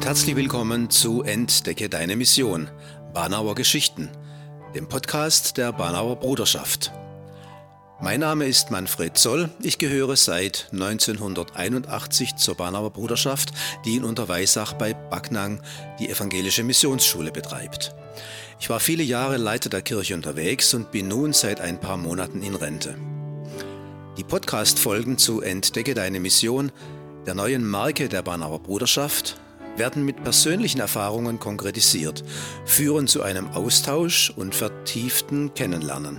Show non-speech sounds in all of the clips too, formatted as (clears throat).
und herzlich willkommen zu Entdecke deine Mission, Banauer Geschichten, dem Podcast der Banauer Bruderschaft. Mein Name ist Manfred Zoll. Ich gehöre seit 1981 zur Banauer Bruderschaft, die in Unterweisach bei Backnang die evangelische Missionsschule betreibt. Ich war viele Jahre Leiter der Kirche unterwegs und bin nun seit ein paar Monaten in Rente. Die Podcast-Folgen zu Entdecke deine Mission, der neuen Marke der Banauer Bruderschaft, werden mit persönlichen Erfahrungen konkretisiert, führen zu einem Austausch und vertieften Kennenlernen.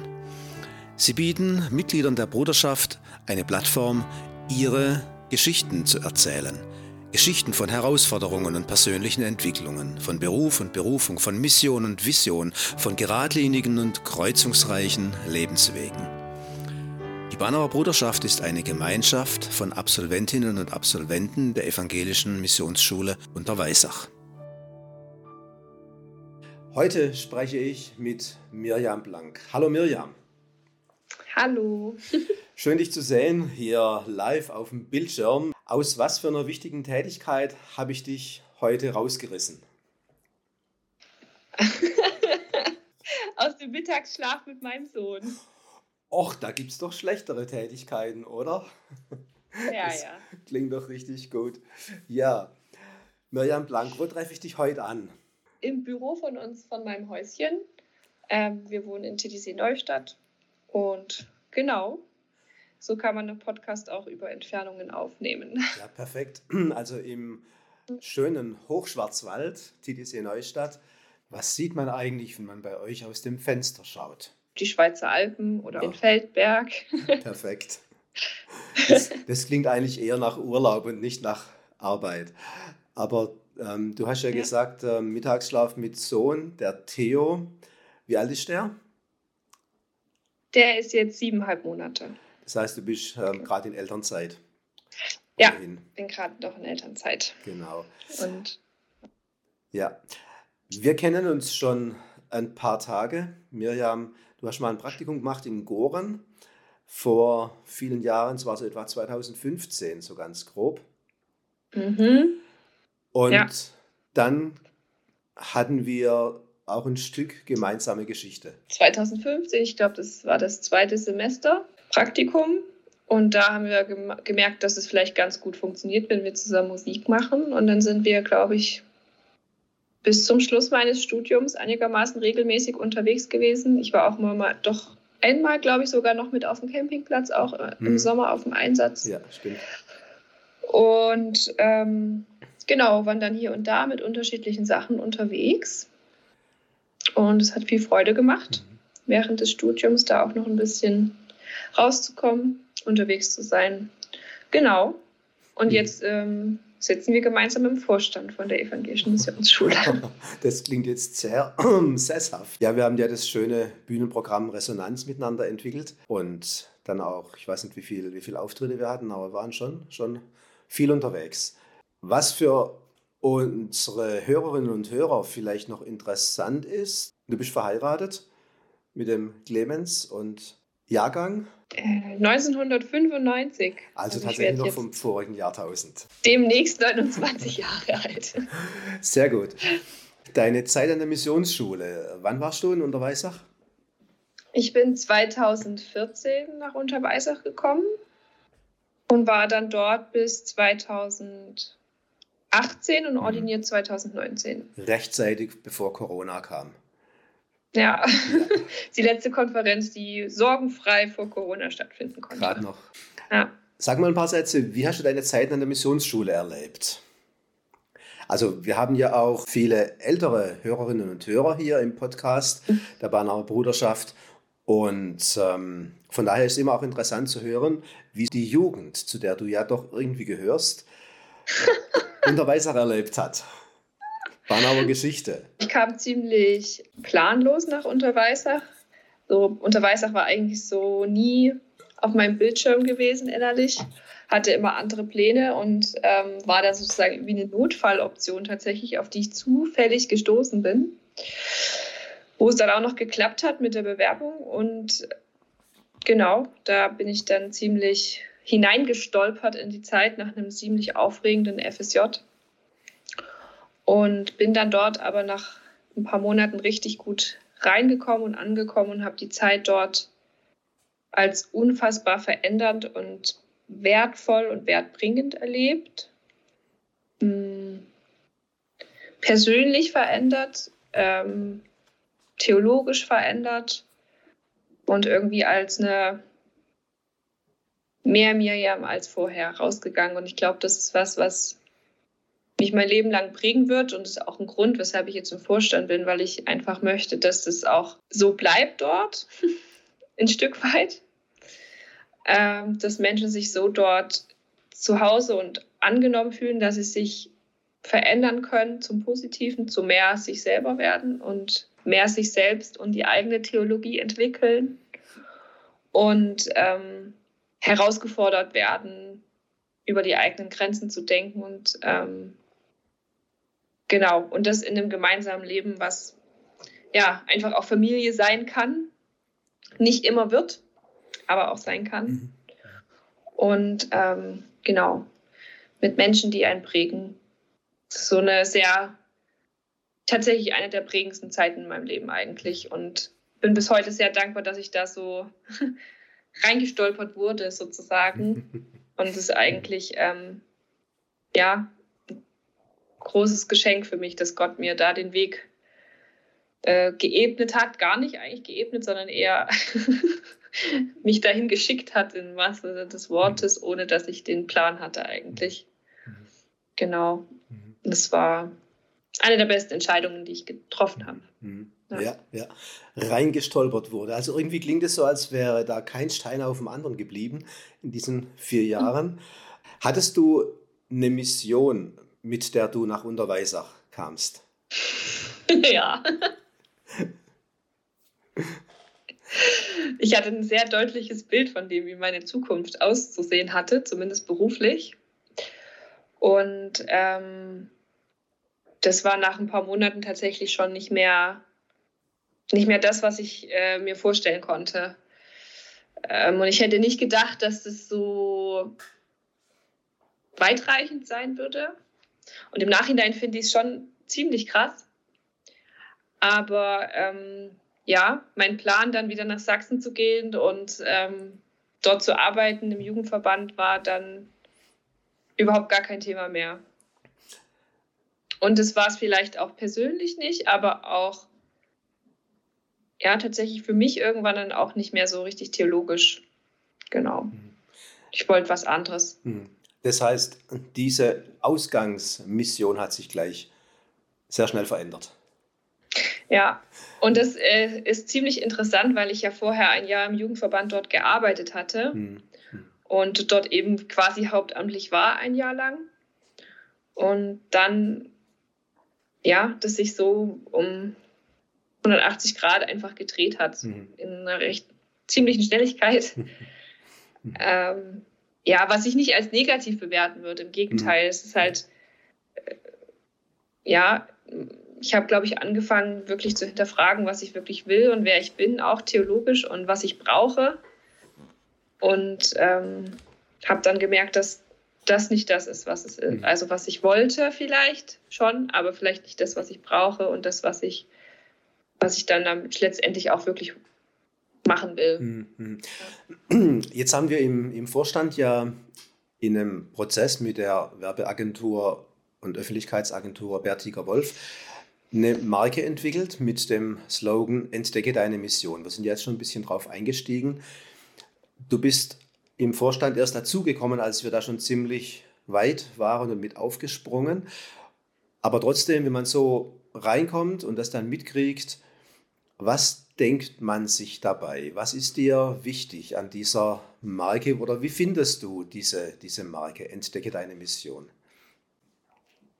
Sie bieten Mitgliedern der Bruderschaft eine Plattform, ihre Geschichten zu erzählen. Geschichten von Herausforderungen und persönlichen Entwicklungen, von Beruf und Berufung, von Mission und Vision, von geradlinigen und kreuzungsreichen Lebenswegen. Die Banauer Bruderschaft ist eine Gemeinschaft von Absolventinnen und Absolventen der Evangelischen Missionsschule Unterweisach. Heute spreche ich mit Mirjam Blank. Hallo Mirjam. Hallo. (laughs) Schön dich zu sehen hier live auf dem Bildschirm. Aus was für einer wichtigen Tätigkeit habe ich dich heute rausgerissen? (laughs) Aus dem Mittagsschlaf mit meinem Sohn. Och, da gibt es doch schlechtere Tätigkeiten, oder? Ja, (laughs) das ja. Klingt doch richtig gut. Ja. Mirjam Blank, wo treffe ich dich heute an? Im Büro von uns, von meinem Häuschen. Ähm, wir wohnen in TTC Neustadt und genau, so kann man einen Podcast auch über Entfernungen aufnehmen. (laughs) Ja, perfekt. Also im schönen Hochschwarzwald, TTC Neustadt, was sieht man eigentlich, wenn man bei euch aus dem Fenster schaut? Die Schweizer Alpen oder ja. den Feldberg. (laughs) Perfekt. Das, das, klingt eigentlich eher nach Urlaub und nicht nach Arbeit. Aber ähm, du hast ja, ja. gesagt, äh, Mittagsschlaf mit Sohn, der Theo. Wie alt ist der? Der ist jetzt siebeneinhalb Monate. Das heißt, du bist ähm, gerade in Elternzeit. Ja, ich bin gerade noch in Elternzeit. Genau. Und ja, wir kennen uns schon ein paar Tage. Mirjam, du hast mal ein Praktikum gemacht in Goren vor vielen Jahren, es war so etwa 2015, so ganz grob. Mhm. Und ja. dann hatten wir auch ein Stück gemeinsame Geschichte. 2015, ich glaube, das war das zweite Semester Praktikum. Und da haben wir gemerkt, dass es vielleicht ganz gut funktioniert, wenn wir zusammen Musik machen. Und dann sind wir, glaube ich, bis zum Schluss meines Studiums einigermaßen regelmäßig unterwegs gewesen. Ich war auch immer mal, doch einmal, glaube ich, sogar noch mit auf dem Campingplatz, auch im mhm. Sommer auf dem Einsatz. Ja, stimmt. Und ähm, genau, waren dann hier und da mit unterschiedlichen Sachen unterwegs. Und es hat viel Freude gemacht, mhm. während des Studiums da auch noch ein bisschen rauszukommen, unterwegs zu sein. Genau. Und mhm. jetzt ähm, sitzen wir gemeinsam im Vorstand von der Evangelischen Missionsschule. (laughs) Das klingt jetzt sehr (clears throat) sesshaft. Ja, wir haben ja das schöne Bühnenprogramm Resonanz miteinander entwickelt und dann auch, ich weiß nicht, wie viele wie viel Auftritte wir hatten, aber wir waren schon, schon viel unterwegs. Was für unsere Hörerinnen und Hörer vielleicht noch interessant ist, du bist verheiratet mit dem Clemens und Jahrgang? 1995. Äh, also, also tatsächlich noch vom vorigen Jahrtausend. Demnächst 29 Jahre alt. (laughs) Sehr gut. Deine Zeit an der Missionsschule, wann warst du in Unterweisach? Ich bin 2014 nach Unterweisach gekommen und war dann dort bis 2000 18 und mhm. ordiniert 2019. Rechtzeitig bevor Corona kam. Ja, (laughs) die letzte Konferenz, die sorgenfrei vor Corona stattfinden konnte. Gerade noch. Ja. Sag mal ein paar Sätze, wie hast du deine Zeit an der Missionsschule erlebt? Also wir haben ja auch viele ältere Hörerinnen und Hörer hier im Podcast der Banauer Bruderschaft. Und ähm, von daher ist es immer auch interessant zu hören, wie die Jugend, zu der du ja doch irgendwie gehörst, (laughs) Unterweisach erlebt hat. Banauer Geschichte. Ich kam ziemlich planlos nach Unterweisach. So, Unterweisach war eigentlich so nie auf meinem Bildschirm gewesen innerlich, hatte immer andere Pläne und ähm, war da sozusagen wie eine Notfalloption tatsächlich, auf die ich zufällig gestoßen bin. Wo es dann auch noch geklappt hat mit der Bewerbung und genau, da bin ich dann ziemlich hineingestolpert in die Zeit nach einem ziemlich aufregenden FSJ. Und bin dann dort aber nach ein paar Monaten richtig gut reingekommen und angekommen und habe die Zeit dort als unfassbar verändernd und wertvoll und wertbringend erlebt. Hm. Persönlich verändert, ähm, theologisch verändert und irgendwie als eine mehr Miriam als vorher rausgegangen. Und ich glaube, das ist was, was mich mein Leben lang prägen wird und ist auch ein Grund, weshalb ich jetzt im Vorstand bin, weil ich einfach möchte, dass es auch so bleibt dort, (laughs) ein Stück weit, ähm, dass Menschen sich so dort zu Hause und angenommen fühlen, dass sie sich verändern können zum Positiven, zu mehr sich selber werden und mehr sich selbst und die eigene Theologie entwickeln und ähm, herausgefordert werden, über die eigenen Grenzen zu denken und ähm, genau, und das in einem gemeinsamen Leben, was ja einfach auch Familie sein kann, nicht immer wird, aber auch sein kann. Mhm. Und ähm, genau, mit Menschen, die einen prägen. So eine sehr, tatsächlich eine der prägendsten Zeiten in meinem Leben eigentlich. Und bin bis heute sehr dankbar, dass ich da so (laughs) reingestolpert wurde, sozusagen. (laughs) Und es ist eigentlich, ähm, ja, großes Geschenk für mich, dass Gott mir da den Weg äh, geebnet hat. Gar nicht eigentlich geebnet, sondern eher (laughs) mich dahin geschickt hat, in was des Wortes, ohne dass ich den Plan hatte eigentlich. Genau. Das war eine der besten Entscheidungen, die ich getroffen habe. Mhm. Ja. ja, reingestolpert wurde. Also irgendwie klingt es so, als wäre da kein Stein auf dem anderen geblieben in diesen vier Jahren. Hattest du eine Mission, mit der du nach Unterweisach kamst? (laughs) Ja. Ich hatte ein sehr deutliches Bild von dem, wie meine Zukunft auszusehen hatte, zumindest beruflich. Und ähm, das war nach ein paar Monaten tatsächlich schon nicht mehr nicht mehr das, was ich äh, mir vorstellen konnte. Ähm, und ich hätte nicht gedacht, dass das so weitreichend sein würde. Und im Nachhinein finde ich es schon ziemlich krass. Aber ähm, ja, mein Plan, dann wieder nach Sachsen zu gehen und ähm, dort zu arbeiten im Jugendverband, war dann überhaupt gar kein Thema mehr. Und das war es vielleicht auch persönlich nicht, aber auch ja tatsächlich für mich irgendwann dann auch nicht mehr so richtig theologisch. Genau. Mhm. Ich wollte was anderes. Mhm. Das heißt, diese Ausgangsmission hat sich gleich sehr schnell verändert. Ja, und das äh, ist ziemlich interessant, weil ich ja vorher ein Jahr im Jugendverband dort gearbeitet hatte mhm. und dort eben quasi hauptamtlich war ein Jahr lang. Und dann, ja, dass sich so um 180 Grad einfach gedreht hat, mhm. in einer recht ziemlichen Schnelligkeit. (laughs) ähm, ja, was ich nicht als negativ bewerten würde, im Gegenteil. Mhm. Es ist halt, äh, ja, ich habe, glaube ich, angefangen, wirklich zu hinterfragen, was ich wirklich will und wer ich bin, auch theologisch und was ich brauche. Und ähm, habe dann gemerkt, dass das nicht das ist, was es ist. Mhm. Also was ich wollte vielleicht schon, aber vielleicht nicht das, was ich brauche und das, was ich was ich dann letztendlich auch wirklich machen will. Mhm. (clears throat) Jetzt haben wir im, im Vorstand ja in einem Prozess mit der Werbeagentur und Öffentlichkeitsagentur Bertiger Wolf eine Marke entwickelt mit dem Slogan Entdecke deine Mission. Wir sind jetzt schon ein bisschen drauf eingestiegen. Du bist im Vorstand erst dazugekommen, als wir da schon ziemlich weit waren und mit aufgesprungen. Aber trotzdem, wenn man so reinkommt und das dann mitkriegt, was denkt man sich dabei? Was ist dir wichtig an dieser Marke oder wie findest du diese, diese Marke? Entdecke deine Mission.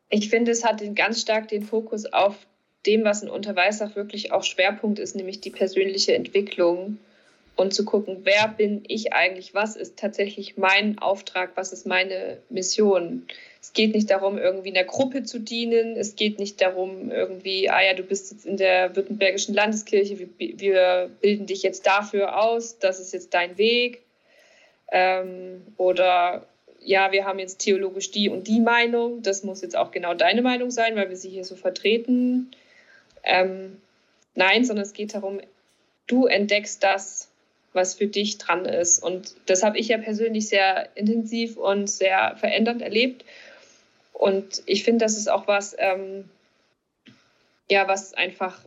Ich finde, es hat ganz stark den Fokus auf dem, was in Unterweisach wirklich auch Schwerpunkt ist, nämlich die persönliche Entwicklung und zu gucken, wer bin ich eigentlich, was ist tatsächlich mein Auftrag, was ist meine Mission. Es geht nicht darum, irgendwie einer Gruppe zu dienen. Es geht nicht darum, irgendwie, ah ja, du bist jetzt in der Württembergischen Landeskirche, wir, wir bilden dich jetzt dafür aus, das ist jetzt dein Weg. Ähm, oder ja, wir haben jetzt theologisch die und die Meinung, das muss jetzt auch genau deine Meinung sein, weil wir sie hier so vertreten. Ähm, nein, sondern es geht darum, du entdeckst das, was für dich dran ist. Und das habe ich ja persönlich sehr intensiv und sehr verändernd erlebt. Und ich finde, das ist auch was, ähm, ja, was einfach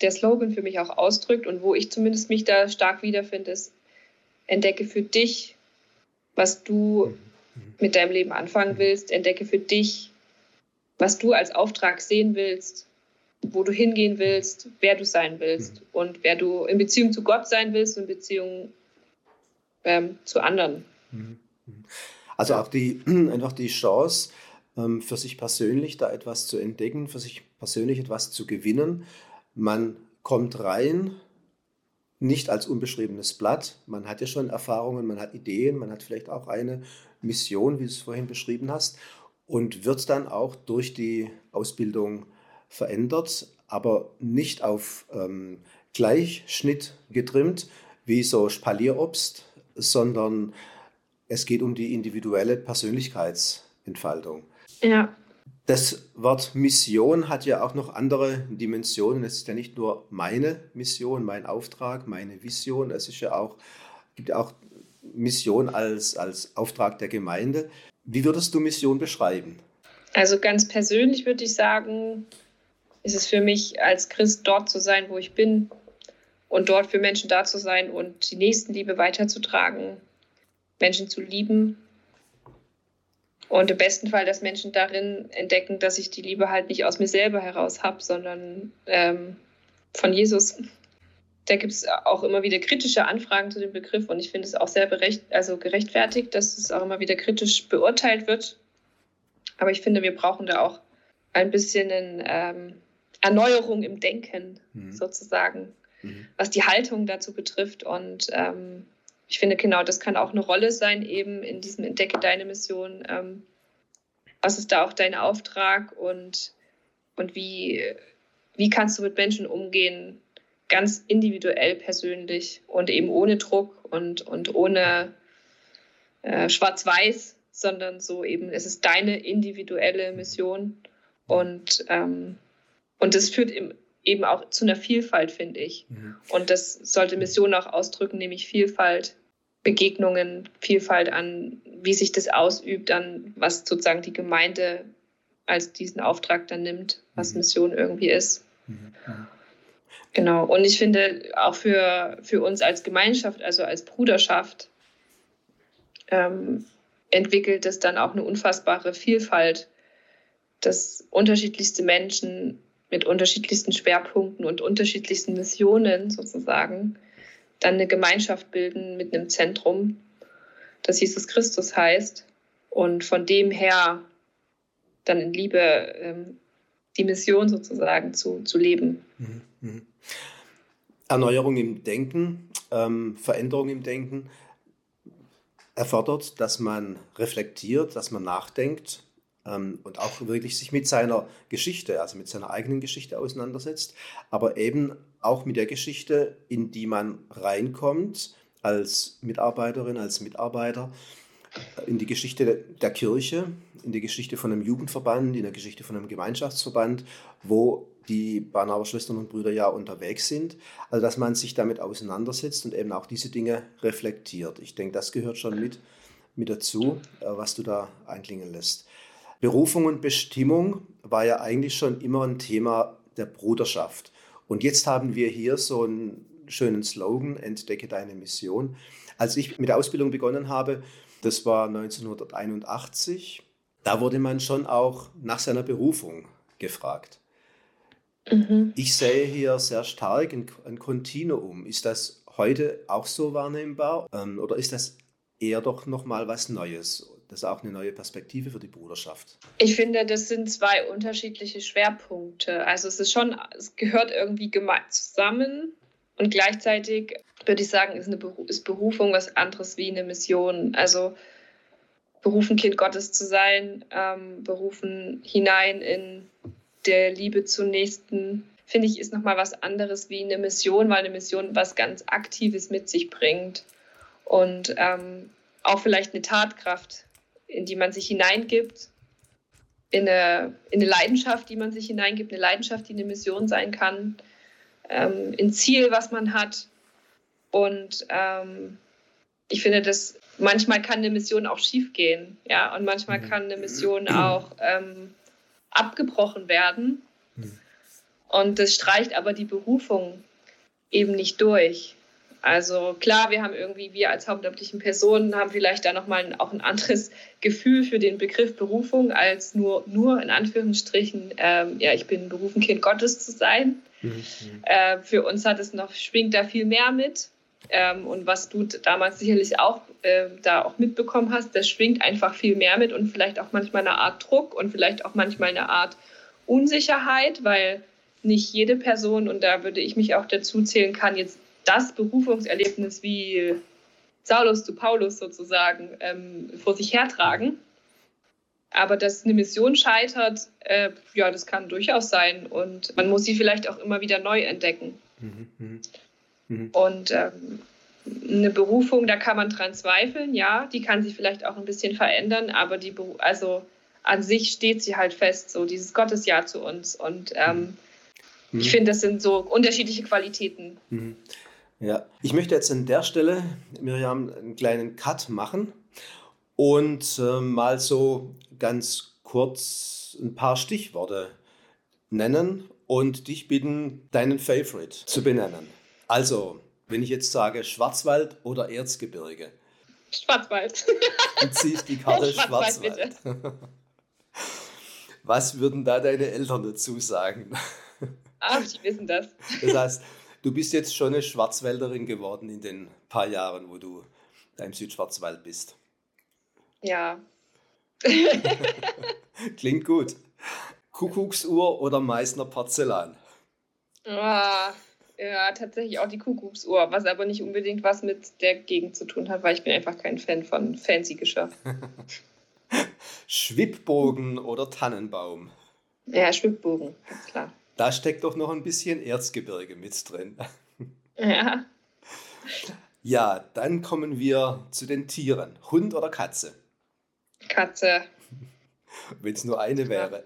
der Slogan für mich auch ausdrückt und wo ich zumindest mich da stark wiederfinde, ist, entdecke für dich, was du mit deinem Leben anfangen willst, entdecke für dich, was du als Auftrag sehen willst, wo du hingehen willst, wer du sein willst und wer du in Beziehung zu Gott sein willst und in Beziehung ähm, zu anderen. Also auch die, (clears throat) einfach die Chance, für sich persönlich da etwas zu entdecken, für sich persönlich etwas zu gewinnen. Man kommt rein, nicht als unbeschriebenes Blatt. Man hat ja schon Erfahrungen, man hat Ideen, man hat vielleicht auch eine Mission, wie du es vorhin beschrieben hast, und wird dann auch durch die Ausbildung verändert, aber nicht auf ähm, Gleichschnitt getrimmt, wie so Spalierobst, sondern es geht um die individuelle Persönlichkeitsentfaltung. Ja. Das Wort Mission hat ja auch noch andere Dimensionen. Es ist ja nicht nur meine Mission, mein Auftrag, meine Vision. Es ist ja auch, gibt ja auch Mission als, als Auftrag der Gemeinde. Wie würdest du Mission beschreiben? Also ganz persönlich würde ich sagen, ist es für mich als Christ dort zu sein, wo ich bin und dort für Menschen da zu sein und die Nächstenliebe weiterzutragen, Menschen zu lieben und im besten Fall, dass Menschen darin entdecken, dass ich die Liebe halt nicht aus mir selber heraus habe, sondern ähm, von Jesus. Da gibt es auch immer wieder kritische Anfragen zu dem Begriff und ich finde es auch sehr berecht, also gerechtfertigt, dass es auch immer wieder kritisch beurteilt wird. Aber ich finde, wir brauchen da auch ein bisschen eine ähm, Erneuerung im Denken mhm. sozusagen, mhm. was die Haltung dazu betrifft. Und ähm, ich finde, genau das kann auch eine Rolle sein, eben in diesem Entdecke deine Mission. Ähm, was ist da auch dein Auftrag und, und wie, wie kannst du mit Menschen umgehen, ganz individuell, persönlich und eben ohne Druck und, und ohne äh, Schwarz-Weiß, sondern so eben, es ist deine individuelle Mission und, ähm, und das führt im, eben auch zu einer Vielfalt, finde ich. Mhm. Und das sollte Mission auch ausdrücken, nämlich Vielfalt Begegnungen, Vielfalt an, wie sich das ausübt, an was sozusagen die Gemeinde als diesen Auftrag dann nimmt, was mhm. Mission irgendwie ist. Mhm. Genau. Und ich finde auch für, für uns als Gemeinschaft, also als Bruderschaft, ähm, entwickelt es dann auch eine unfassbare Vielfalt, dass unterschiedlichste Menschen mit unterschiedlichsten Schwerpunkten und unterschiedlichsten Missionen sozusagen dann eine Gemeinschaft bilden mit einem Zentrum, das Jesus Christus heißt. Und von dem her dann in Liebe ähm, die Mission sozusagen zu, zu leben. Mhm, mhm. Erneuerung im Denken, ähm, Veränderung im Denken erfordert, dass man reflektiert, dass man nachdenkt ähm, und auch wirklich sich mit seiner Geschichte, also mit seiner eigenen Geschichte auseinandersetzt, aber eben auch mit der Geschichte, in die man reinkommt als Mitarbeiterin, als Mitarbeiter, in die Geschichte der Kirche, in die Geschichte von einem Jugendverband, in der Geschichte von einem Gemeinschaftsverband, wo die Barnauer Schwestern und Brüder ja unterwegs sind. Also dass man sich damit auseinandersetzt und eben auch diese Dinge reflektiert. Ich denke, das gehört schon mit, mit dazu, äh, was du da einklingen lässt. Berufung und Bestimmung war ja eigentlich schon immer ein Thema der Bruderschaft. Und jetzt haben wir hier so einen schönen Slogan, Entdecke deine Mission. Als ich mit der Ausbildung begonnen habe, das war 1981, da wurde man schon auch nach seiner Berufung gefragt. Mhm. Ich sehe hier sehr stark ein, ein Kontinuum. Ist das heute auch so wahrnehmbar ähm, oder ist das eher doch nochmal was Neues? Das ist auch eine neue Perspektive für die Bruderschaft. Ich finde, das sind zwei unterschiedliche Schwerpunkte. Also es ist schon, es gehört irgendwie zusammen und gleichzeitig würde ich sagen, ist, eine ist Berufung was anderes wie eine Mission. Also berufen, Kind Gottes zu sein, ähm, berufen hinein in der Liebe zum Nächsten, finde ich, ist nochmal was anderes wie eine Mission, weil eine Mission was ganz Aktives mit sich bringt und ähm, auch vielleicht eine Tatkraft in die man sich hineingibt, in eine, in eine Leidenschaft, die man sich hineingibt, eine Leidenschaft, die eine Mission sein kann, ähm, ein Ziel, was man hat. Und ähm, ich finde, dass manchmal kann eine Mission auch schiefgehen, ja, und manchmal mhm. kann eine Mission auch ähm, abgebrochen werden. Mhm. Und das streicht aber die Berufung eben nicht durch. Also klar, wir haben irgendwie, wir als hauptamtlichen Personen haben vielleicht da nochmal auch ein anderes Gefühl für den Begriff Berufung als nur, nur in Anführungsstrichen, ähm, ja, ich bin berufen, Kind Gottes zu sein. Mhm. Äh, für uns hat es noch, schwingt da viel mehr mit. Ähm, und was du damals sicherlich auch äh, da auch mitbekommen hast, das schwingt einfach viel mehr mit und vielleicht auch manchmal eine Art Druck und vielleicht auch manchmal eine Art Unsicherheit, weil nicht jede Person, und da würde ich mich auch dazu zählen, kann jetzt das Berufungserlebnis wie Saulus zu Paulus sozusagen ähm, vor sich hertragen. Aber dass eine Mission scheitert, äh, ja, das kann durchaus sein. Und man muss sie vielleicht auch immer wieder neu entdecken. Mhm, mh. Mhm. Und ähm, eine Berufung, da kann man dran zweifeln, ja, die kann sich vielleicht auch ein bisschen verändern, aber die, also an sich steht sie halt fest, so dieses Gottesjahr zu uns. Und ähm, mhm. ich finde, das sind so unterschiedliche Qualitäten. Ja, ich möchte jetzt an der Stelle, Miriam, einen kleinen Cut machen und äh, mal so ganz kurz ein paar Stichworte nennen und dich bitten, deinen Favorite zu benennen. Also, wenn ich jetzt sage Schwarzwald oder Erzgebirge. Schwarzwald. Du ziehst die Karte (laughs) Schwarzwald. Schwarzwald. Was würden da deine Eltern dazu sagen? Ach, die wissen das. Das heißt, du bist jetzt schon eine Schwarzwälderin geworden in den paar Jahren, wo du da im Südschwarzwald bist. Ja. (laughs) Klingt gut. Kuckucksuhr oder Meißner Porzellan? Oh, ja, tatsächlich auch die Kuckucksuhr, was aber nicht unbedingt was mit der Gegend zu tun hat, weil ich bin einfach kein Fan von fancy Geschirr. (laughs) Schwibbogen oder Tannenbaum? Ja, Schwibbogen, ganz klar. Da steckt doch noch ein bisschen Erzgebirge mit drin. Ja. Ja, dann kommen wir zu den Tieren. Hund oder Katze? Katze. Wenn es nur eine wäre.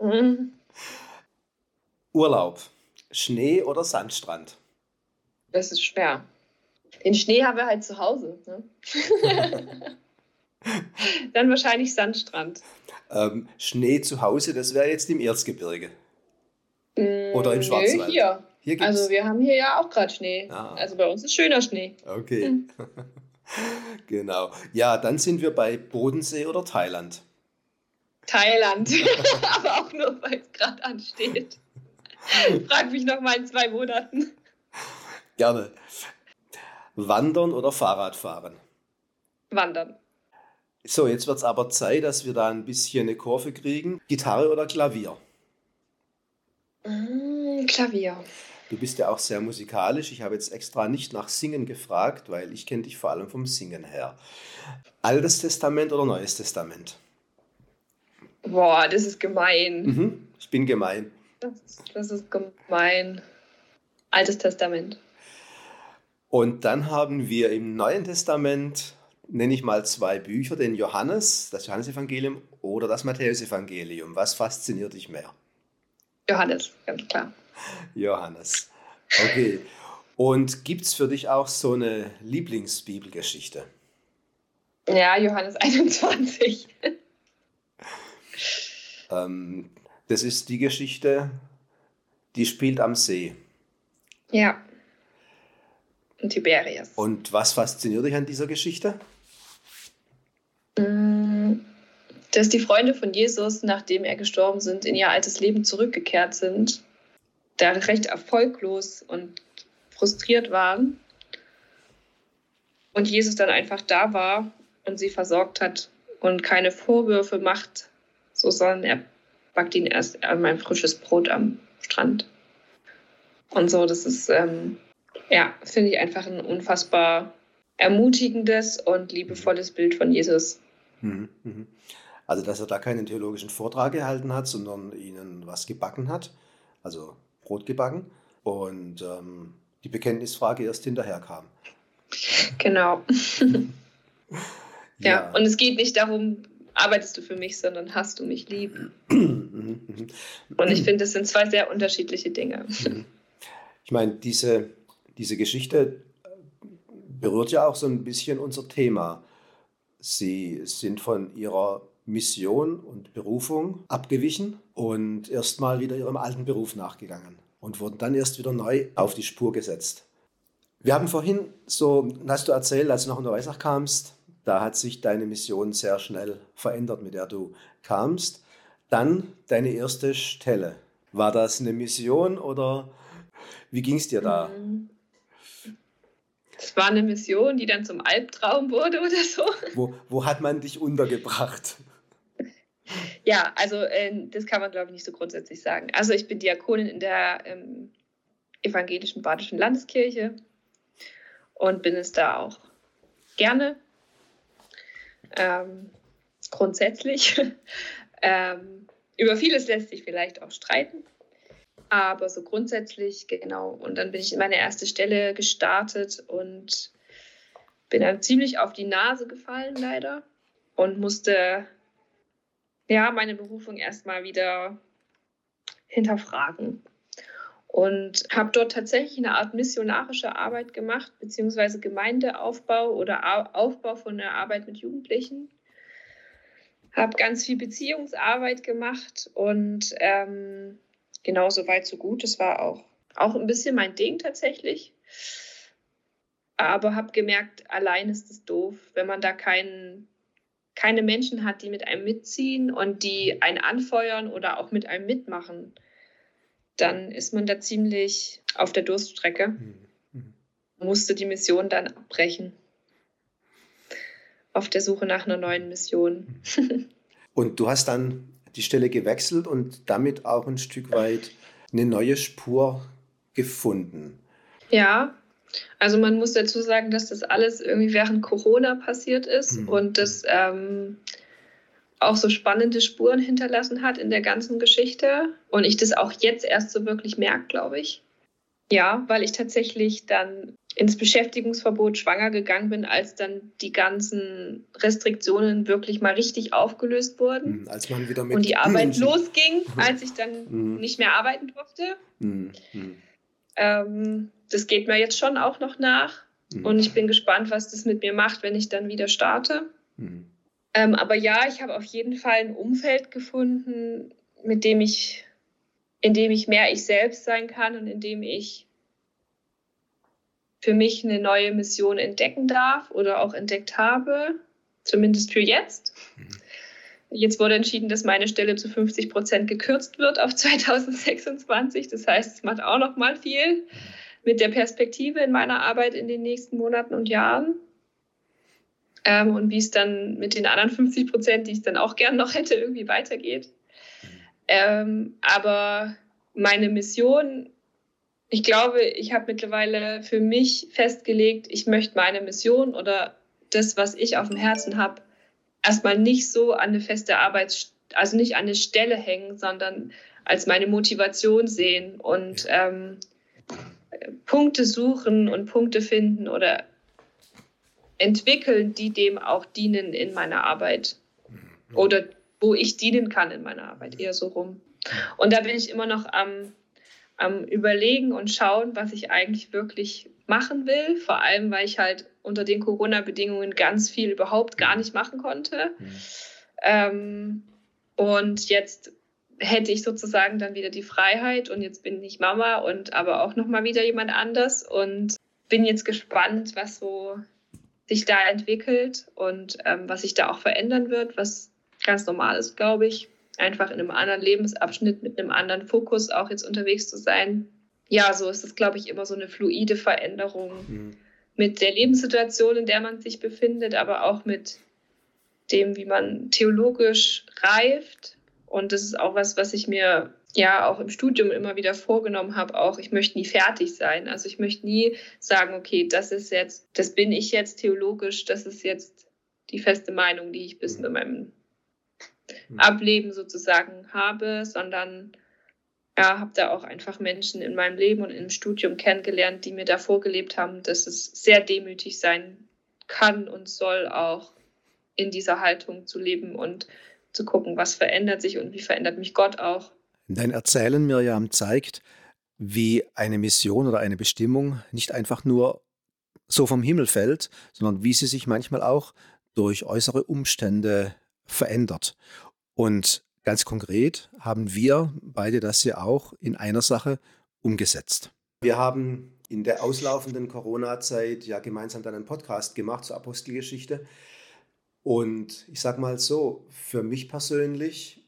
Mhm. Urlaub. Schnee oder Sandstrand? Das ist schwer. Den Schnee haben wir halt zu Hause. Ne? (laughs) Dann wahrscheinlich Sandstrand. Ähm, Schnee zu Hause, das wäre jetzt im Erzgebirge. Oder im Schwarzwald. Nö, hier. hier also wir haben hier ja auch gerade Schnee. Ah. Also bei uns ist schöner Schnee. Okay. Hm. (laughs) genau. Ja, dann sind wir bei Bodensee oder Thailand. Thailand. (laughs) (laughs) Aber auch nur, weil es gerade ansteht. Frag mich noch mal in zwei Monaten. Gerne. Wandern oder Fahrradfahren? Wandern. So, jetzt wird es aber Zeit, dass wir da ein bisschen eine Kurve kriegen. Gitarre oder Klavier? Mm, Klavier. Du bist ja auch sehr musikalisch. Ich habe jetzt extra nicht nach Singen gefragt, weil ich kenne dich vor allem vom Singen her. Altes Testament oder Neues Testament? Boah, das ist gemein. Mhm, ich bin gemein. Das, das ist gemein. Altes Testament. Und dann haben wir im Neuen Testament, nenne ich mal zwei Bücher, den Johannes, das Johannesevangelium oder das Matthäusevangelium. Was fasziniert dich mehr? Johannes, ganz klar. Johannes. Okay. Und gibt es für dich auch so eine Lieblingsbibelgeschichte? Ja, Johannes 21. (laughs) ähm, das ist die Geschichte, die spielt am See. Ja. In Tiberias. Und was fasziniert dich an dieser Geschichte? Dass die Freunde von Jesus, nachdem er gestorben sind, in ihr altes Leben zurückgekehrt sind, da recht erfolglos und frustriert waren. Und Jesus dann einfach da war und sie versorgt hat und keine Vorwürfe macht, so sondern er backt ihn erst mein frisches Brot am Strand. Und so, das ist, ähm, ja, finde ich einfach ein unfassbar ermutigendes und liebevolles Bild von Jesus. Mhm, mhm. Also, dass er da keinen theologischen Vortrag gehalten hat, sondern ihnen was gebacken hat, also Brot gebacken und ähm, die Bekenntnisfrage erst hinterher kam. Genau. (laughs) Ja, ja. und es geht nicht darum, arbeitest du für mich, sondern hast du mich lieb. (clears throat) und ich finde, das sind zwei sehr unterschiedliche Dinge. Ich meine, diese, diese Geschichte berührt ja auch so ein bisschen unser Thema. Sie sind von ihrer Mission und Berufung abgewichen und erstmal wieder ihrem alten Beruf nachgegangen und wurden dann erst wieder neu auf die Spur gesetzt. Wir haben vorhin so, hast du erzählt, als du nach Unterweisach kamst, da hat sich deine Mission sehr schnell verändert, mit der du kamst. Dann deine erste Stelle. War das eine Mission oder wie ging es dir da? Es war eine Mission, die dann zum Albtraum wurde oder so. Wo, wo hat man dich untergebracht? Ja, also äh, das kann man, glaube ich, nicht so grundsätzlich sagen. Also ich bin Diakonin in der ähm, evangelischen badischen Landeskirche und bin es da auch gerne. Ähm, grundsätzlich. (laughs) ähm, über vieles lässt sich vielleicht auch streiten. Aber so grundsätzlich, genau. Und dann bin ich in meine erste Stelle gestartet und bin dann ziemlich auf die Nase gefallen, leider. Und musste ja meine Berufung erstmal wieder hinterfragen. Und habe dort tatsächlich eine Art missionarische Arbeit gemacht, beziehungsweise Gemeindeaufbau oder Aufbau von der Arbeit mit Jugendlichen. Habe ganz viel Beziehungsarbeit gemacht und ähm, genau so weit, so gut. Das war auch, auch ein bisschen mein Ding tatsächlich. Aber habe gemerkt, allein ist es doof, wenn man da keinen, keine Menschen hat, die mit einem mitziehen und die einen anfeuern oder auch mit einem mitmachen. Dann ist man da ziemlich auf der Durststrecke. Mhm. mhm. Musste die Mission dann abbrechen. Auf der Suche nach einer neuen Mission. Und du hast dann die Stelle gewechselt und damit auch ein Stück weit eine neue Spur gefunden. Ja, also man muss dazu sagen, dass das alles irgendwie während Corona passiert ist mhm. und das ähm, auch so spannende Spuren hinterlassen hat in der ganzen Geschichte und ich das auch jetzt erst so wirklich merke, glaube ich. Ja, weil ich tatsächlich dann ins Beschäftigungsverbot schwanger gegangen bin, als dann die ganzen Restriktionen wirklich mal richtig aufgelöst wurden. Mhm, als man wieder mit und die Arbeit (clears throat) losging, als ich dann mhm. nicht mehr arbeiten durfte. Mhm. Ähm, das geht mir jetzt schon auch noch nach. Mhm. Und ich bin gespannt, was das mit mir macht, wenn ich dann wieder starte. Mhm. Ähm, aber ja, ich habe auf jeden Fall ein Umfeld gefunden, mit dem ich, in dem ich mehr ich selbst sein kann und in dem ich für mich eine neue Mission entdecken darf oder auch entdeckt habe, zumindest für jetzt. Mhm. Jetzt wurde entschieden, dass meine Stelle zu 50 Prozent gekürzt wird auf (laughs) 2026. Das heißt, es macht auch noch mal viel mit der Perspektive in meiner Arbeit in den nächsten Monaten und Jahren. Ähm, und wie es dann mit den anderen 50 Prozent, die ich dann auch gern noch hätte, irgendwie weitergeht. Ähm, aber meine Mission ich glaube, ich habe mittlerweile für mich festgelegt, ich möchte meine Mission oder das, was ich auf dem Herzen habe, erstmal nicht so an eine feste Arbeit, also nicht an eine Stelle hängen, sondern als meine Motivation sehen und ähm, Punkte suchen und Punkte finden oder entwickeln, die dem auch dienen in meiner Arbeit mhm. oder wo ich dienen kann in meiner Arbeit, eher so rum. Und da bin ich immer noch am am Überlegen und schauen, was ich eigentlich wirklich machen will. Vor allem, weil ich halt unter den Corona-Bedingungen ganz viel überhaupt gar nicht machen konnte. Mhm. Ähm, und jetzt hätte ich sozusagen dann wieder die Freiheit und jetzt bin ich Mama und aber auch nochmal wieder jemand anders und bin jetzt gespannt, was so sich da entwickelt und ähm, was sich da auch verändern wird, was ganz normal ist, glaube ich einfach in einem anderen Lebensabschnitt mit einem anderen Fokus auch jetzt unterwegs zu sein. Ja, so ist es, glaube ich, immer so eine fluide Veränderung mhm. Mit der Lebenssituation, in der man sich befindet, aber auch mit dem, wie man theologisch reift. Und das ist auch was, was ich mir ja auch im Studium immer wieder vorgenommen habe, auch ich möchte nie fertig sein. Also ich möchte nie sagen, okay, das ist jetzt, das bin ich jetzt theologisch, das ist jetzt die feste Meinung, die ich bis mhm. in meinem Mhm. Ableben sozusagen habe, sondern ja, habe da auch einfach Menschen in meinem Leben und im Studium kennengelernt, die mir da vorgelebt haben, dass es sehr demütig sein kann und soll, auch in dieser Haltung zu leben und zu gucken, was verändert sich und wie verändert mich Gott auch. Dein Erzählen, Mirjam, zeigt, wie eine Mission oder eine Bestimmung nicht einfach nur so vom Himmel fällt, sondern wie sie sich manchmal auch durch äußere Umstände verändert. Und ganz konkret haben wir beide das ja auch in einer Sache umgesetzt. Wir haben in der auslaufenden Corona-Zeit ja gemeinsam dann einen Podcast gemacht zur Apostelgeschichte. Und ich sage mal so, für mich persönlich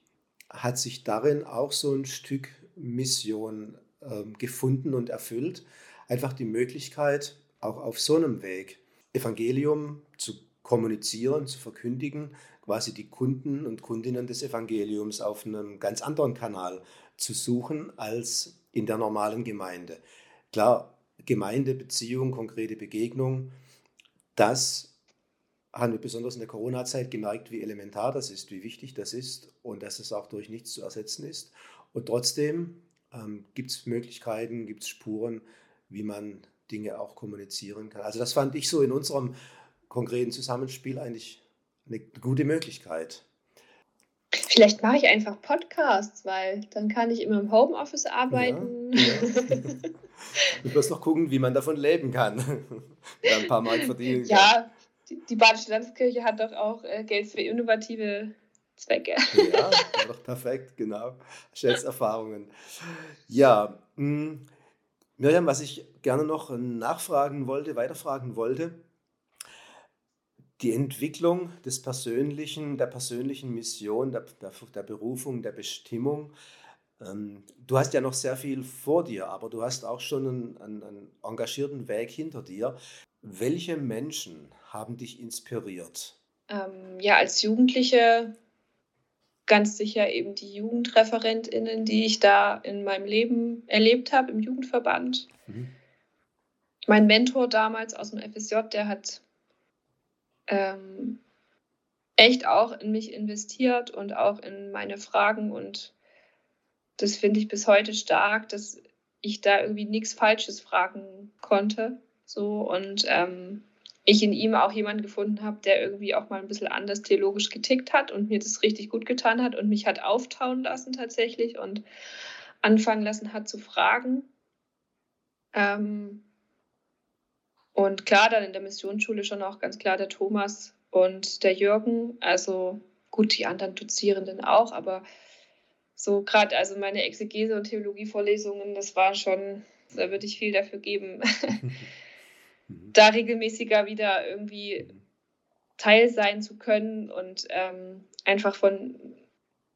hat sich darin auch so ein Stück Mission äh, gefunden und erfüllt. Einfach die Möglichkeit, auch auf so einem Weg Evangelium zu kommunizieren, zu verkündigen, quasi die Kunden und Kundinnen des Evangeliums auf einem ganz anderen Kanal zu suchen als in der normalen Gemeinde. Klar, Gemeindebeziehung, konkrete Begegnung, das haben wir besonders in der Corona-Zeit gemerkt, wie elementar das ist, wie wichtig das ist und dass es auch durch nichts zu ersetzen ist. Und trotzdem ähm, gibt es Möglichkeiten, gibt es Spuren, wie man Dinge auch kommunizieren kann. Also das fand ich so in unserem konkreten Zusammenspiel eigentlich eine gute Möglichkeit. Vielleicht mache ich einfach Podcasts, weil dann kann ich immer im Homeoffice arbeiten. Ja, ja. du wirst noch gucken, wie man davon leben kann. (laughs) ein paar Mal verdienen kann. Ja, die, die Badische Landeskirche hat doch auch äh, Geld für innovative Zwecke. ja, doch perfekt, genau. Stellst Erfahrungen. Ja, mh, hm, Miriam, was ich gerne noch nachfragen wollte, weiterfragen wollte, die Entwicklung des persönlichen, der persönlichen Mission, der, der, der Berufung, der Bestimmung. Ähm, du hast ja noch sehr viel vor dir, aber du hast auch schon einen, einen, einen engagierten Weg hinter dir. Welche Menschen haben dich inspiriert? Ähm, ja, als Jugendliche ganz sicher eben die JugendreferentInnen, die ich da in meinem Leben erlebt habe im Jugendverband. Mhm. Mein Mentor damals aus dem FSJ, der hat ähm, echt auch in mich investiert und auch in meine Fragen. Und das finde ich bis heute stark, dass ich da irgendwie nichts Falsches fragen konnte. So und ähm, ich in ihm auch jemanden gefunden habe, der irgendwie auch mal ein bisschen anders theologisch getickt hat und mir das richtig gut getan hat und mich hat auftauen lassen tatsächlich und anfangen lassen hat zu fragen. Ähm, und klar, dann in der Missionsschule schon auch ganz klar der Thomas und der Jürgen. Also gut, die anderen Dozierenden auch, aber so gerade also meine Exegese- und Theologievorlesungen, das war schon, da würde ich viel dafür geben, (laughs) da regelmäßiger wieder irgendwie Teil sein zu können und ähm, einfach von,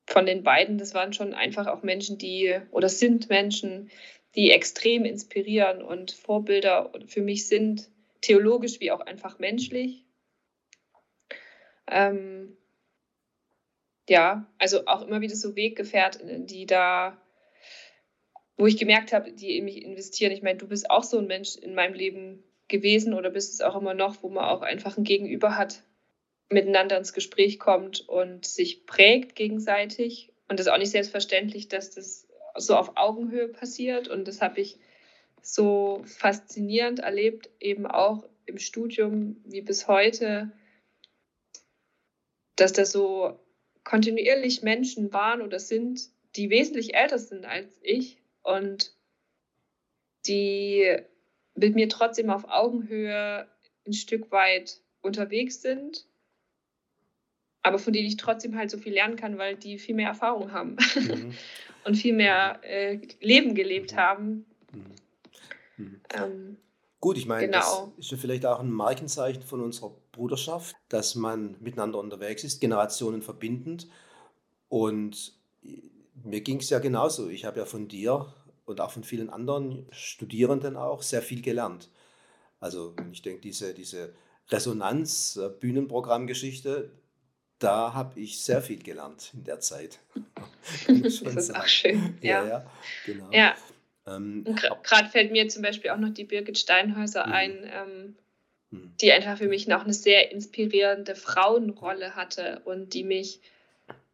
von den beiden, das waren schon einfach auch Menschen, die oder sind Menschen, die extrem inspirieren und Vorbilder für mich sind, theologisch wie auch einfach menschlich. Ähm, ja, also auch immer wieder so Weggefährtinnen, die da, wo ich gemerkt habe, die in mich investieren. Ich meine, du bist auch so ein Mensch in meinem Leben gewesen oder bist es auch immer noch, wo man auch einfach ein Gegenüber hat, miteinander ins Gespräch kommt und sich prägt gegenseitig. Und das ist auch nicht selbstverständlich, dass das so auf Augenhöhe passiert. Und das habe ich so faszinierend erlebt, eben auch im Studium wie bis heute, dass da so kontinuierlich Menschen waren oder sind, die wesentlich älter sind als ich und die mit mir trotzdem auf Augenhöhe ein Stück weit unterwegs sind, aber von denen ich trotzdem halt so viel lernen kann, weil die viel mehr Erfahrung haben mhm. (laughs) und viel mehr äh, Leben gelebt mhm. haben. Mhm. Ähm, Gut, ich meine, genau. das ist ja vielleicht auch ein Markenzeichen von unserer Bruderschaft, dass man miteinander unterwegs ist, Generationen verbindend. Und mir ging es ja genauso. Ich habe ja von dir und auch von vielen anderen Studierenden auch sehr viel gelernt. Also ich denke, diese, diese Resonanz, äh, Bühnenprogrammgeschichte, da habe ich sehr viel gelernt in der Zeit. (laughs) das ist auch schön. Ja, ja, ja genau. Ja. Ähm, Gerade fällt mir zum Beispiel auch noch die Birgit Steinhäuser mhm. ein, ähm, mhm. die einfach für mich noch eine sehr inspirierende Frauenrolle hatte und die mich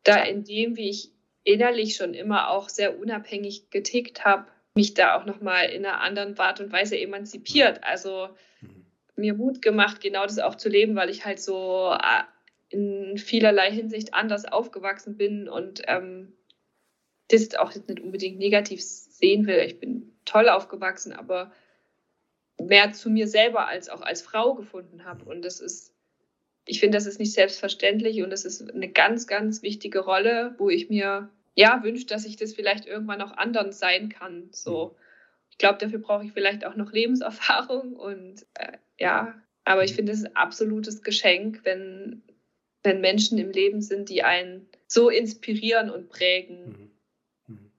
da in dem, wie ich innerlich schon immer auch sehr unabhängig getickt habe, mich da auch nochmal in einer anderen Art und Weise emanzipiert. Also mhm. mir Mut gemacht, genau das auch zu leben, weil ich halt so äh, in vielerlei Hinsicht anders aufgewachsen bin und ähm, das auch nicht unbedingt negativ sehen will. Ich bin toll aufgewachsen, aber mehr zu mir selber als auch als Frau gefunden habe. Und das ist, ich finde, das ist nicht selbstverständlich und das ist eine ganz, ganz wichtige Rolle, wo ich mir ja wünsche, dass ich das vielleicht irgendwann auch anderen sein kann. So, ich glaube, dafür brauche ich vielleicht auch noch Lebenserfahrung und äh, ja, aber ich finde es ein absolutes Geschenk, wenn, wenn Menschen im Leben sind, die einen so inspirieren und prägen, mhm. Mhm.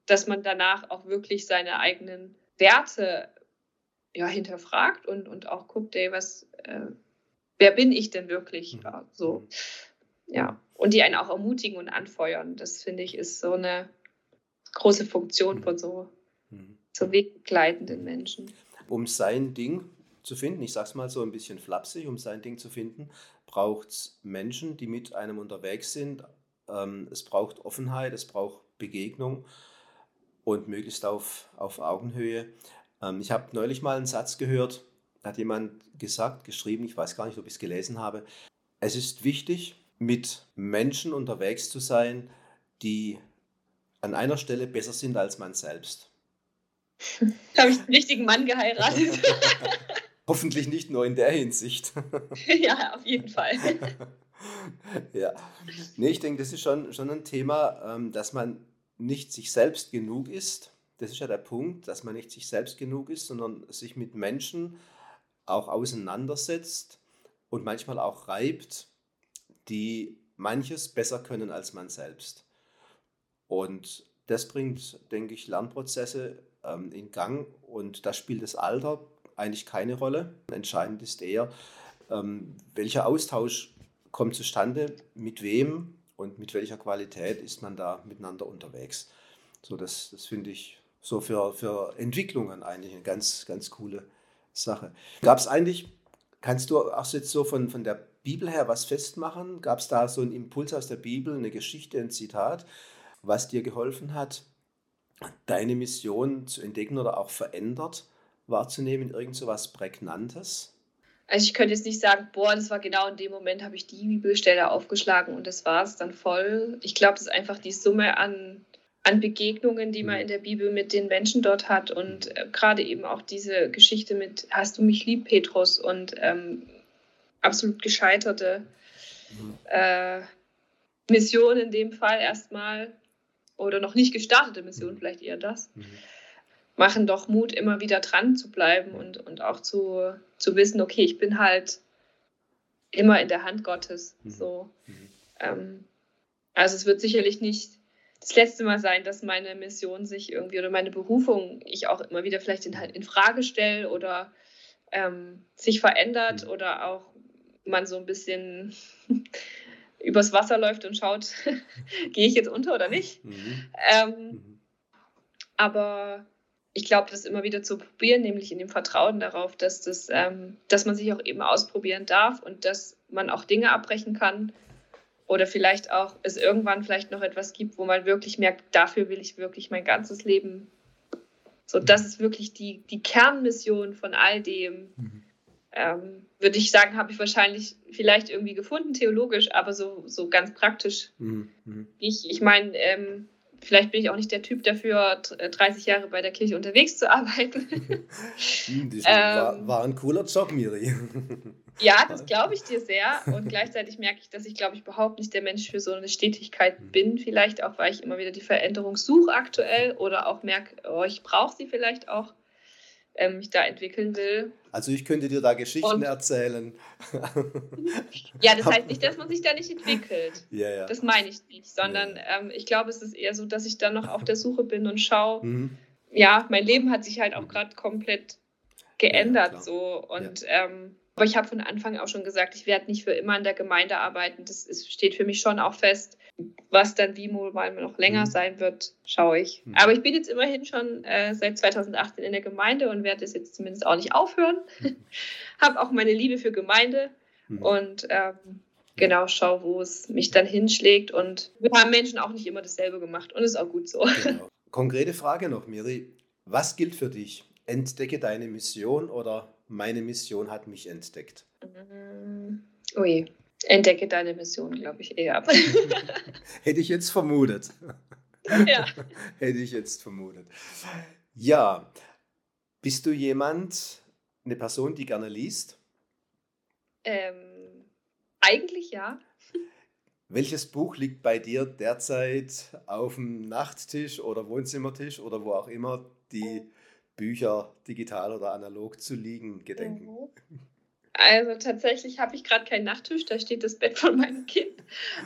Dass man danach auch wirklich seine eigenen Werte ja, hinterfragt und, und auch guckt, ey, was, äh, wer bin ich denn wirklich? Mhm. Ja, so, ja. Und die einen auch ermutigen und anfeuern. Das finde ich ist so eine große Funktion mhm. von so, mhm. so wegbegleitenden Menschen. Um sein Ding zu finden, ich sage es mal so ein bisschen flapsig, um sein Ding zu finden, braucht es Menschen, die mit einem unterwegs sind. Ähm, es braucht Offenheit, es braucht Begegnung und möglichst auf, auf Augenhöhe. Ähm, ich habe neulich mal einen Satz gehört, da hat jemand gesagt, geschrieben, ich weiß gar nicht, ob ich es gelesen habe. Es ist wichtig, mit Menschen unterwegs zu sein, die an einer Stelle besser sind als man selbst. habe ich den richtigen Mann geheiratet. (laughs) Hoffentlich nicht nur in der Hinsicht. (laughs) ja, auf jeden Fall. (laughs) ja. Nee, ich denke, das ist schon, schon ein Thema, ähm, dass man nicht sich selbst genug ist das ist ja der Punkt, dass man nicht sich selbst genug ist, sondern sich mit Menschen auch auseinandersetzt und manchmal auch reibt, die manches besser können als man selbst. Und das bringt, denke ich, Lernprozesse ähm, in Gang und da spielt das Alter eigentlich keine Rolle. Entscheidend ist eher, ähm, welcher Austausch kommt zustande, mit wem und mit welcher Qualität ist man da miteinander unterwegs. So, das, das finde ich so für, für Entwicklungen eigentlich eine ganz, ganz coole Sache. Gab es eigentlich, kannst du auch jetzt so von, von der Bibel her was festmachen? Gab es da so einen Impuls aus der Bibel, eine Geschichte, ein Zitat, was dir geholfen hat, deine Mission zu entdecken oder auch verändert wahrzunehmen, irgend so was Prägnantes? Also ich könnte jetzt nicht sagen, boah, das war genau in dem Moment, habe ich die Bibelstelle aufgeschlagen und das war es dann voll. Ich glaube, das ist einfach die Summe an an Begegnungen, die man mhm. in der Bibel mit den Menschen dort hat. Und äh, gerade eben auch diese Geschichte mit Hast du mich lieb, Petrus? Und ähm, absolut gescheiterte mhm. äh, Mission in dem Fall erstmal. Oder noch nicht gestartete Mission, mhm. vielleicht eher das. Mhm. Machen doch Mut, immer wieder dran zu bleiben und, und auch zu, zu wissen, okay, ich bin halt immer in der Hand Gottes. Mhm. So. Mhm. Ähm, also es wird sicherlich nicht das letzte Mal sein, dass meine Mission sich irgendwie oder meine Berufung ich auch immer wieder vielleicht in, in Frage stelle oder ähm, sich verändert mhm. oder auch man so ein bisschen (laughs) übers Wasser läuft und schaut, (laughs) gehe ich jetzt unter oder nicht. Mhm. Ähm, mhm. Aber ich glaube, das immer wieder zu probieren, nämlich in dem Vertrauen darauf, dass, das, ähm, dass man sich auch eben ausprobieren darf und dass man auch Dinge abbrechen kann, oder vielleicht auch es irgendwann vielleicht noch etwas gibt, wo man wirklich merkt, dafür will ich wirklich mein ganzes Leben. So, das ist wirklich die, die Kernmission von all dem. Mhm. Ähm, würde ich sagen, habe ich wahrscheinlich vielleicht irgendwie gefunden, theologisch, aber so, so ganz praktisch. Mhm. mhm. Ich, ich meine, ähm, vielleicht bin ich auch nicht der Typ dafür, 30 Jahre bei der Kirche unterwegs zu arbeiten. (laughs) Das war, ähm, war, ein cooler Job, Miri. (laughs) Ja, das glaube ich dir sehr. Und gleichzeitig merke ich, dass ich, glaube ich, überhaupt nicht der Mensch für so eine Stetigkeit mhm. bin. Vielleicht auch, weil ich immer wieder die Veränderung suche aktuell oder auch merke, oh, ich brauche sie vielleicht auch, ähm, mich da entwickeln will. Also ich könnte dir da Geschichten und, erzählen. ja, das heißt nicht, (laughs) dass man sich da nicht entwickelt. Ja, ja. Das meine ich nicht, sondern ja. ähm, ich glaube, es ist eher so, dass ich dann noch auf der Suche bin und schaue. (laughs) Mhm. Ja, mein Leben hat sich halt auch mhm. gerade komplett geändert ja, so und ähm, aber ich habe von Anfang auch schon gesagt, ich werde nicht für immer in der Gemeinde arbeiten. Das ist, steht für mich schon auch fest. Was dann wie mal noch länger mhm. sein wird, schaue ich. Mhm. Aber ich bin jetzt immerhin schon äh, seit 2018 in der Gemeinde und werde es jetzt zumindest auch nicht aufhören. Mhm. (laughs) habe auch meine Liebe für Gemeinde mhm. und ähm, genau schaue, wo es mich dann hinschlägt. Und wir haben Menschen auch nicht immer dasselbe gemacht und ist auch gut so. Genau. (laughs) Konkrete Frage noch, Miri. Was gilt für dich? Entdecke deine Mission oder meine Mission hat mich entdeckt? Mm, ui. Entdecke deine Mission, glaube ich eher. (laughs) (laughs) Hätte ich jetzt vermutet. Ja. (laughs) Hätte ich jetzt vermutet. Ja, bist du jemand, eine Person, die gerne liest? Ähm, eigentlich ja. Welches Buch liegt bei dir derzeit auf dem Nachttisch oder Wohnzimmertisch oder wo auch immer die Bücher digital oder analog zu liegen gedenken? Mhm. Also tatsächlich habe ich gerade keinen Nachttisch, da steht das Bett von meinem Kind.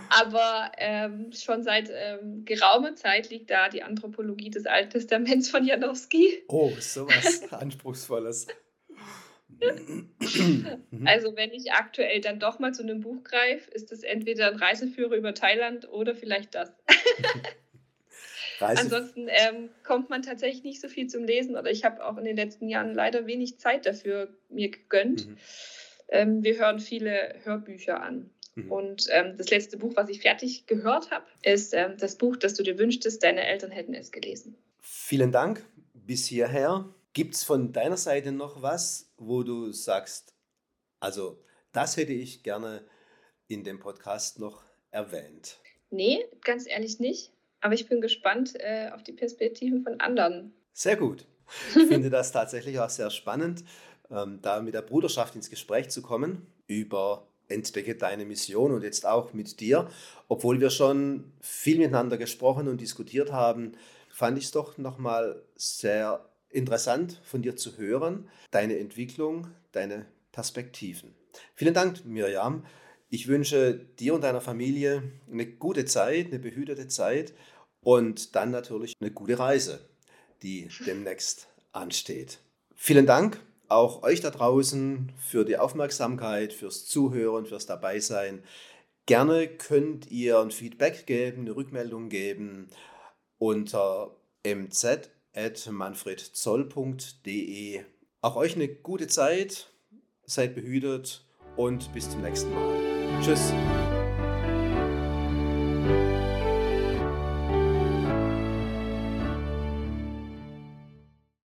Aber ähm, schon seit ähm, geraumer Zeit liegt da die Anthropologie des Alten Testaments von Janowski. Oh, sowas (laughs) Anspruchsvolles. Also wenn ich aktuell dann doch mal zu einem Buch greife, ist es entweder ein Reiseführer über Thailand oder vielleicht das. (laughs) Reise Ansonsten ähm, kommt man tatsächlich nicht so viel zum Lesen oder ich habe auch in den letzten Jahren leider wenig Zeit dafür mir gegönnt. Mhm. Ähm, wir hören viele Hörbücher an. Mhm. Und ähm, das letzte Buch, was ich fertig gehört habe, ist ähm, das Buch, das du dir wünschtest, deine Eltern hätten es gelesen. Vielen Dank bis hierher. Gibt es von deiner Seite noch was, wo du sagst, also das hätte ich gerne in dem Podcast noch erwähnt? Nee, ganz ehrlich nicht. Aber ich bin gespannt äh, auf die Perspektiven von anderen. Sehr gut. Ich (laughs) finde das tatsächlich auch sehr spannend, ähm, da mit der Bruderschaft ins Gespräch zu kommen über Entdecke deine Mission und jetzt auch mit dir. Obwohl wir schon viel miteinander gesprochen und diskutiert haben, fand ich es doch nochmal sehr interessant von dir zu hören, deine Entwicklung, deine Perspektiven. Vielen Dank, Mirjam. Ich wünsche dir und deiner Familie eine gute Zeit, eine behütete Zeit und dann natürlich eine gute Reise, die demnächst ansteht. Vielen Dank auch euch da draußen für die Aufmerksamkeit, fürs Zuhören, fürs Dabeisein. Gerne könnt ihr ein Feedback geben, eine Rückmeldung geben unter mz.manfredzoll.de. Auch euch eine gute Zeit, seid behütet und bis zum nächsten Mal. Tschüss.